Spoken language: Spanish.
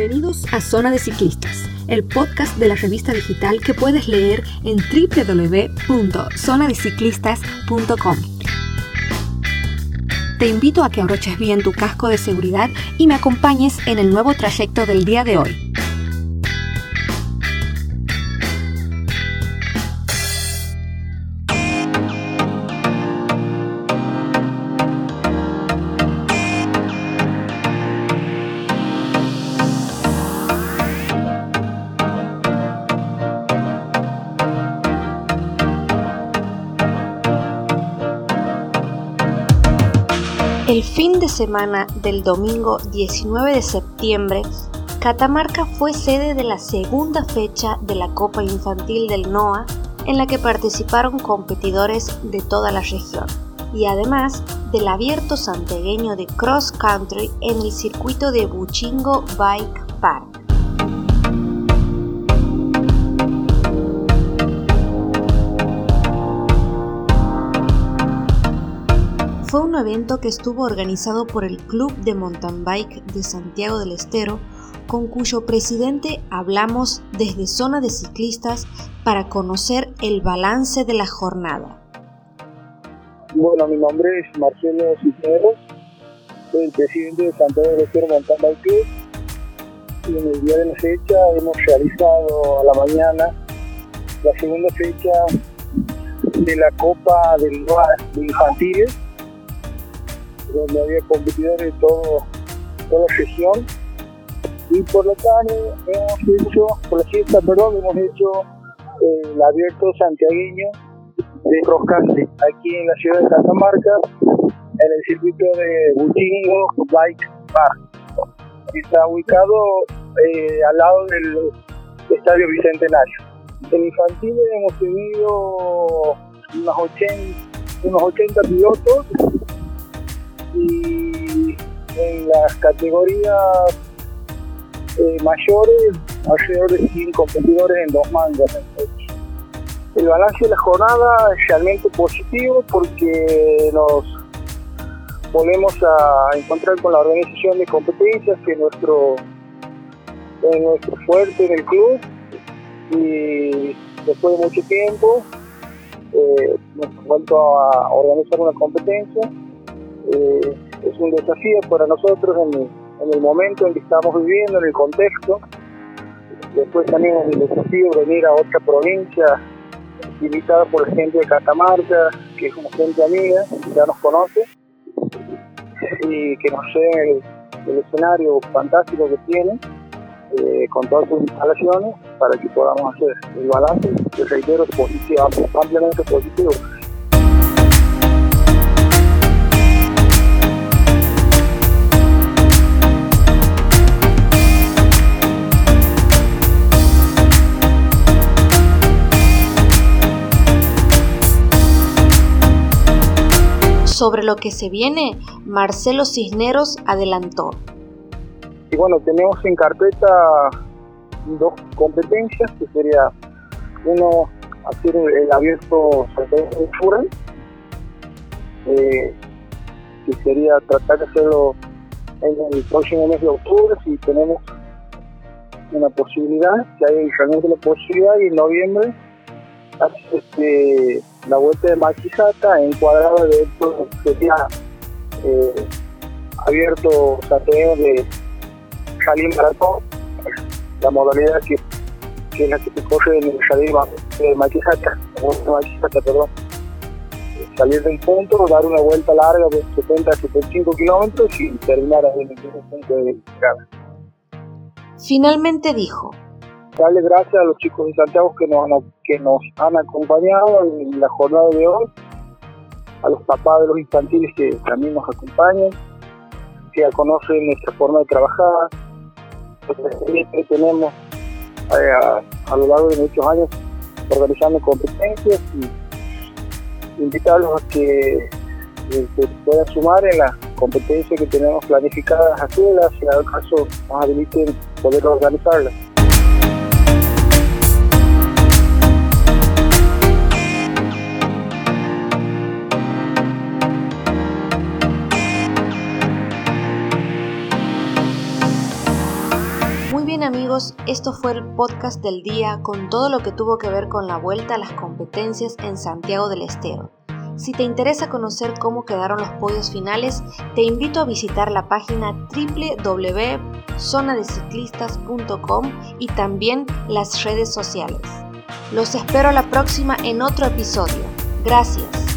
Bienvenidos a Zona de Ciclistas, el podcast de la revista digital que puedes leer en www.zonadeciclistas.com. Te invito a que abroches bien tu casco de seguridad y me acompañes en el nuevo trayecto del día de hoy. El fin de semana del domingo 19 de septiembre, Catamarca fue sede de la segunda fecha de la Copa Infantil del NOA en la que participaron competidores de toda la región y además del abierto santegueño de cross country en el circuito de Buchingo Bike Park. Fue un evento que estuvo organizado por el Club de Mountain Bike de Santiago del Estero, con cuyo presidente hablamos desde zona de ciclistas para conocer el balance de la jornada. Bueno, mi nombre es Marcelo Cisneros, soy el presidente de Santiago del Estero Mountain Bike Club y en el día de la fecha hemos realizado a la mañana la segunda fecha de la Copa del de Infantiles donde había competidores de todo, toda la región. Y por la tarde hemos hecho, por la fiesta, perdón, hemos hecho eh, el abierto santiagueño de cross aquí en la ciudad de Catamarca, en el circuito de Buchingo Bike Park. Está ubicado eh, al lado del Estadio Bicentenario. En infantil hemos tenido unos 80, unos 80 pilotos y en las categorías eh, mayores, alrededor de 100 competidores en dos mangas. El balance de la jornada es realmente positivo porque nos volvemos a encontrar con la organización de competencias que es nuestro, nuestro fuerte en el club y después de mucho tiempo eh, nos hemos vuelto a organizar una competencia eh, es un desafío para nosotros en, el momento en que estamos viviendo, en el contexto. Después también es un desafío venir a otra provincia invitada por la gente de Catamarca, que es como gente amiga, ya nos conoce, y que nos den el, escenario fantástico que tiene, eh, con todas sus instalaciones, para que podamos hacer el balance, que reitero, positivo, ampliamente positivo. Sobre lo que se viene, Marcelo Cisneros adelantó. Y bueno, tenemos en carpeta dos competencias, que sería uno hacer el abierto Furan, eh, que sería tratar de hacerlo en el próximo mes de octubre, si tenemos una posibilidad, si hay realmente la posibilidad, y en noviembre este, la vuelta de Maquisata encuadrado de esto sería eh, abierto sateo de Jalín Maratón, la modalidad que, que es la que se corre en el Jalín de Maquisata, perdón. Salir de un punto, dar una vuelta larga de 70 a 75 kilómetros y terminar en el punto de llegada. Finalmente dijo, darle gracias a los chicos de Santiago que nos, han, que nos han acompañado en la jornada de hoy, a los papás de los infantiles que también nos acompañan, que ya conocen nuestra forma de trabajar, que tenemos eh, a, lo largo de muchos años organizando competencias y invitarlos a que, eh, puedan sumar en la competencia que tenemos planificadas aquí, si en el caso nos habiliten poder organizarlas. Amigos, esto fue el podcast del día con todo lo que tuvo que ver con la vuelta a las competencias en Santiago del Estero. Si te interesa conocer cómo quedaron los podios finales, te invito a visitar la página www.zonadeciclistas.com y también las redes sociales. Los espero la próxima en otro episodio. Gracias.